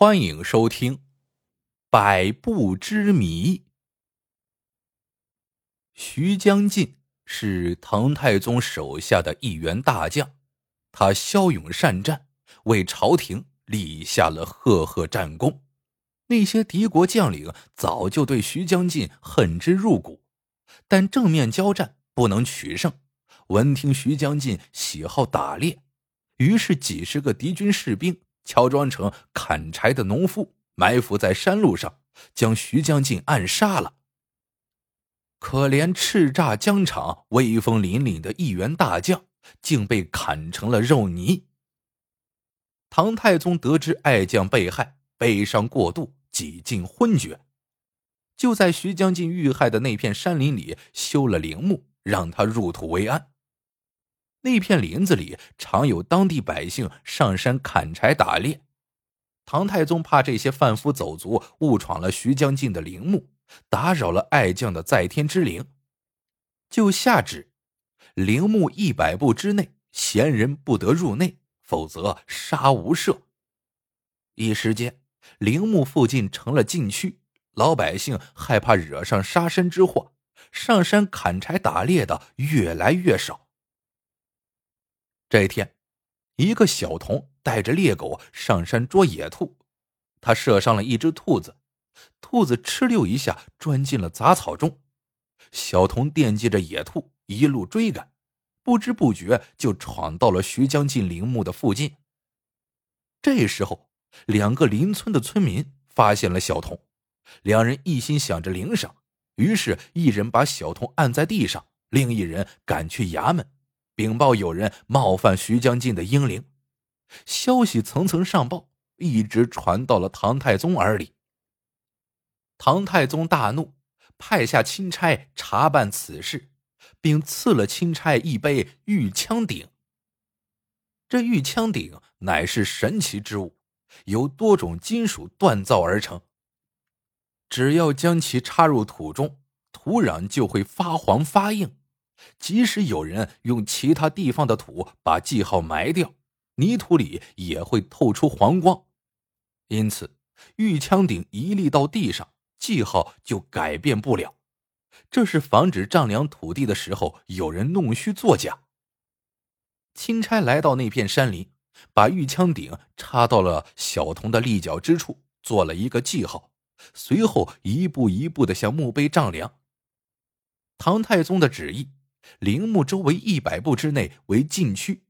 欢迎收听《百步之谜》。徐将进是唐太宗手下的一员大将，他骁勇善战，为朝廷立下了赫赫战功。那些敌国将领早就对徐将进恨之入骨，但正面交战不能取胜。闻听徐将进喜好打猎，于是几十个敌军士兵。乔装成砍柴的农夫，埋伏在山路上，将徐将进暗杀了。可怜叱咤疆场、威风凛凛的一员大将，竟被砍成了肉泥。唐太宗得知爱将被害，悲伤过度，几近昏厥，就在徐将进遇害的那片山林里修了陵墓，让他入土为安。那片林子里常有当地百姓上山砍柴打猎，唐太宗怕这些贩夫走卒误闯了徐将进的陵墓，打扰了爱将的在天之灵，就下旨：陵墓一百步之内闲人不得入内，否则杀无赦。一时间，陵墓附近成了禁区，老百姓害怕惹上杀身之祸，上山砍柴打猎的越来越少。这一天，一个小童带着猎狗上山捉野兔，他射伤了一只兔子，兔子哧溜一下钻进了杂草中。小童惦记着野兔，一路追赶，不知不觉就闯到了徐将进陵墓的附近。这时候，两个邻村的村民发现了小童，两人一心想着领赏，于是，一人把小童按在地上，另一人赶去衙门。禀报有人冒犯徐将进的英灵，消息层层上报，一直传到了唐太宗耳里。唐太宗大怒，派下钦差查办此事，并赐了钦差一杯玉枪鼎。这玉枪鼎乃是神奇之物，由多种金属锻造而成。只要将其插入土中，土壤就会发黄发硬。即使有人用其他地方的土把记号埋掉，泥土里也会透出黄光。因此，玉枪顶一立到地上，记号就改变不了。这是防止丈量土地的时候有人弄虚作假。钦差来到那片山林，把玉枪顶插到了小童的立脚之处，做了一个记号，随后一步一步的向墓碑丈量。唐太宗的旨意。陵墓周围一百步之内为禁区，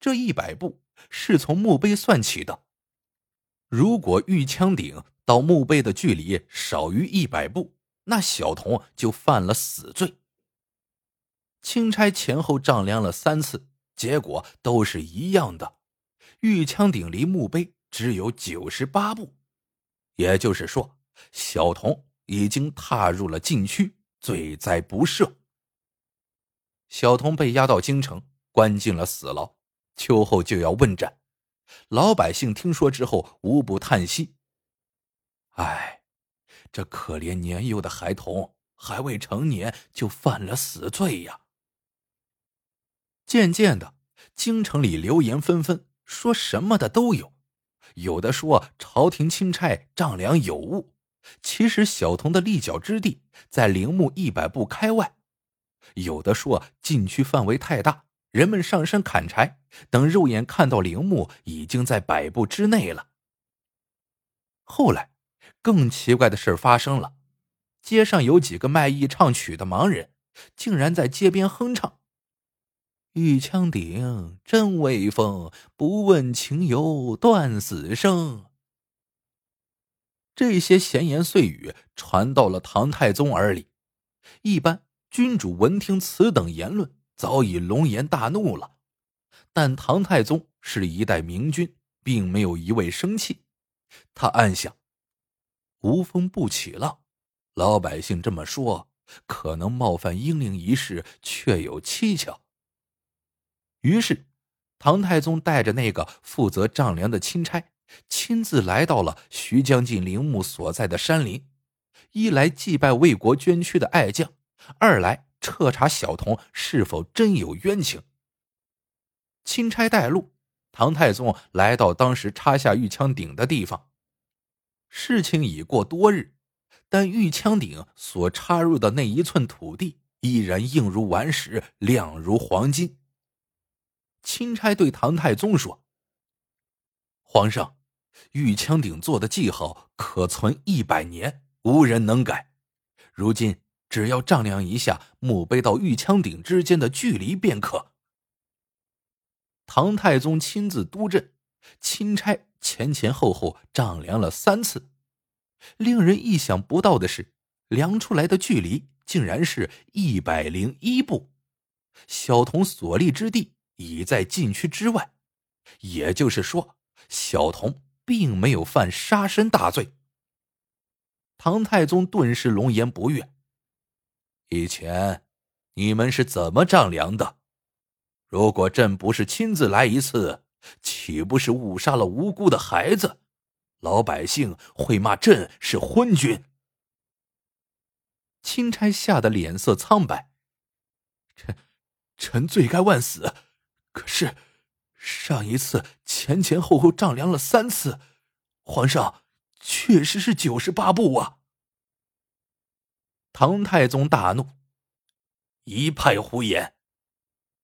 这一百步是从墓碑算起的。如果玉枪顶到墓碑的距离少于一百步，那小童就犯了死罪。钦差前后丈量了三次，结果都是一样的，玉枪顶离墓碑只有九十八步，也就是说，小童已经踏入了禁区，罪在不赦。小童被押到京城，关进了死牢。秋后就要问斩，老百姓听说之后，无不叹息：“唉，这可怜年幼的孩童，还未成年就犯了死罪呀！”渐渐的，京城里流言纷纷，说什么的都有。有的说朝廷钦差丈量有误，其实小童的立脚之地在陵墓一百步开外。有的说禁区范围太大，人们上山砍柴，等肉眼看到陵墓已经在百步之内了。后来，更奇怪的事发生了，街上有几个卖艺唱曲的盲人，竟然在街边哼唱：“玉枪顶真威风，不问情由断死生。”这些闲言碎语传到了唐太宗耳里，一般。君主闻听此等言论，早已龙颜大怒了。但唐太宗是一代明君，并没有一味生气。他暗想：无风不起浪，老百姓这么说，可能冒犯英灵一事，确有蹊跷。于是，唐太宗带着那个负责丈量的钦差，亲自来到了徐将进陵墓所在的山林，一来祭拜为国捐躯的爱将。二来彻查小童是否真有冤情。钦差带路，唐太宗来到当时插下玉枪顶的地方，事情已过多日，但玉枪顶所插入的那一寸土地依然硬如顽石，亮如黄金。钦差对唐太宗说：“皇上，玉枪顶做的记号可存一百年，无人能改。如今只要丈量一下墓碑到玉枪顶之间的距离便可。”唐太宗亲自督阵，钦差前前后后丈量了三次。令人意想不到的是，量出来的距离竟然是一百零一步。小童所立之地已在禁区之外，也就是说，小童并没有犯杀身大罪。唐太宗顿时龙颜不悦：“以前你们是怎么丈量的？”如果朕不是亲自来一次，岂不是误杀了无辜的孩子？老百姓会骂朕是昏君。钦差吓得脸色苍白。臣，臣罪该万死。可是，上一次前前后后丈量了三次，皇上确实是九十八步啊！唐太宗大怒，一派胡言。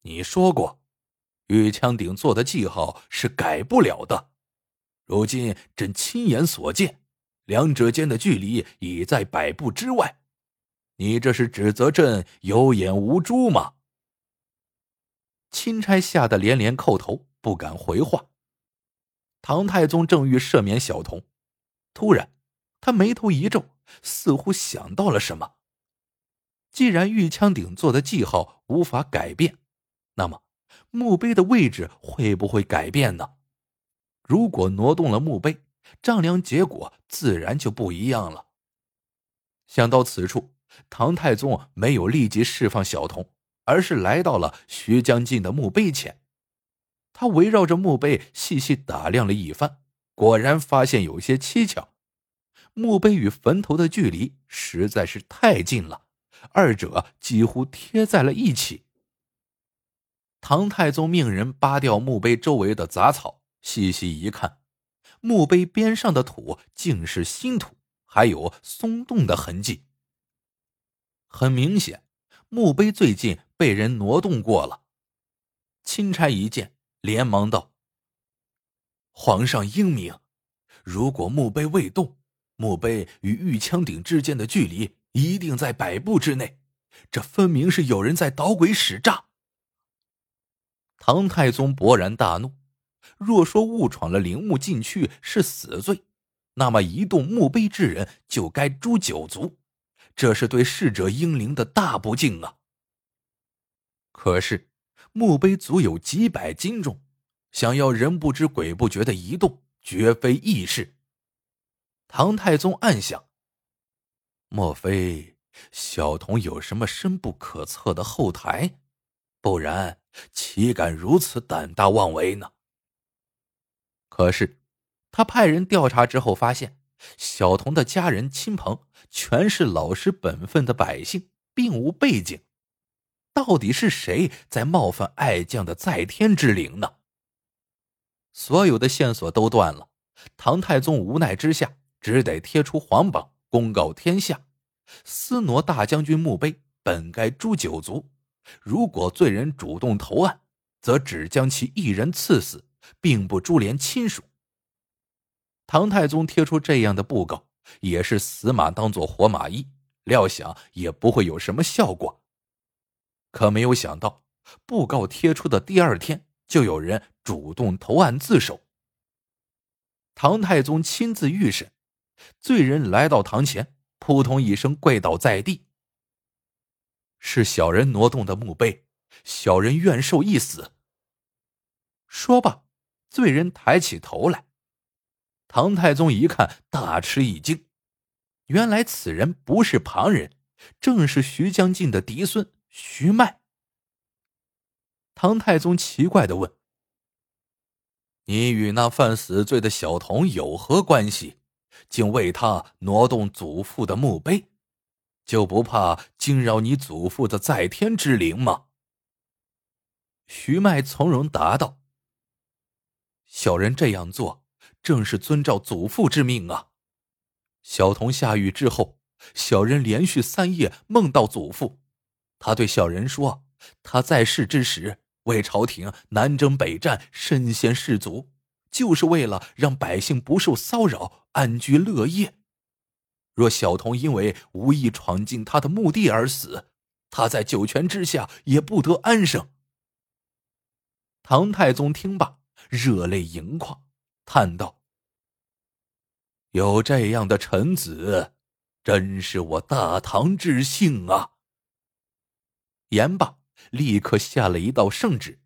你说过，玉枪顶做的记号是改不了的。如今朕亲眼所见，两者间的距离已在百步之外。你这是指责朕有眼无珠吗？钦差吓得连连叩头，不敢回话。唐太宗正欲赦免小童，突然他眉头一皱，似乎想到了什么。既然玉枪顶做的记号无法改变。那么，墓碑的位置会不会改变呢？如果挪动了墓碑，丈量结果自然就不一样了。想到此处，唐太宗没有立即释放小童，而是来到了徐将进的墓碑前。他围绕着墓碑细细打量了一番，果然发现有些蹊跷。墓碑与坟头的距离实在是太近了，二者几乎贴在了一起。唐太宗命人扒掉墓碑周围的杂草，细细一看，墓碑边上的土竟是新土，还有松动的痕迹。很明显，墓碑最近被人挪动过了。钦差一见，连忙道：“皇上英明，如果墓碑未动，墓碑与玉枪顶之间的距离一定在百步之内，这分明是有人在捣鬼使诈。”唐太宗勃然大怒，若说误闯了陵墓禁区是死罪，那么移动墓碑之人就该诛九族，这是对逝者英灵的大不敬啊！可是墓碑足有几百斤重，想要人不知鬼不觉的移动，绝非易事。唐太宗暗想：莫非小童有什么深不可测的后台？不然。岂敢如此胆大妄为呢？可是，他派人调查之后发现，小童的家人亲朋全是老实本分的百姓，并无背景。到底是谁在冒犯爱将的在天之灵呢？所有的线索都断了，唐太宗无奈之下，只得贴出皇榜，公告天下：司挪大将军墓碑本该诛九族。如果罪人主动投案，则只将其一人赐死，并不株连亲属。唐太宗贴出这样的布告，也是死马当做活马医，料想也不会有什么效果。可没有想到，布告贴出的第二天，就有人主动投案自首。唐太宗亲自预审，罪人来到堂前，扑通一声跪倒在地。是小人挪动的墓碑，小人愿受一死。说罢，罪人抬起头来。唐太宗一看，大吃一惊，原来此人不是旁人，正是徐将进的嫡孙徐迈。唐太宗奇怪的问：“你与那犯死罪的小童有何关系？竟为他挪动祖父的墓碑？”就不怕惊扰你祖父的在天之灵吗？徐迈从容答道：“小人这样做，正是遵照祖父之命啊。小童下狱之后，小人连续三夜梦到祖父。他对小人说：“他在世之时为朝廷南征北战，身先士卒，就是为了让百姓不受骚扰，安居乐业。若小童因为无意闯进他的墓地而死，他在九泉之下也不得安生。”唐太宗听罢，热泪盈眶，叹道：“有这样的臣子，真是我大唐之幸啊！”言罢，立刻下了一道圣旨，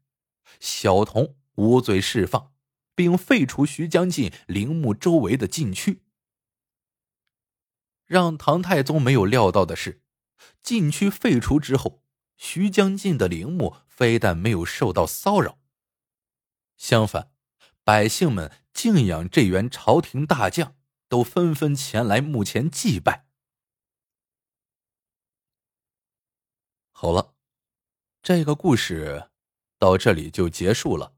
小童无罪释放，并废除徐将进陵墓周围的禁区。让唐太宗没有料到的是，禁区废除之后，徐将进的陵墓非但没有受到骚扰。相反，百姓们敬仰这员朝廷大将，都纷纷前来墓前祭拜。好了，这个故事到这里就结束了。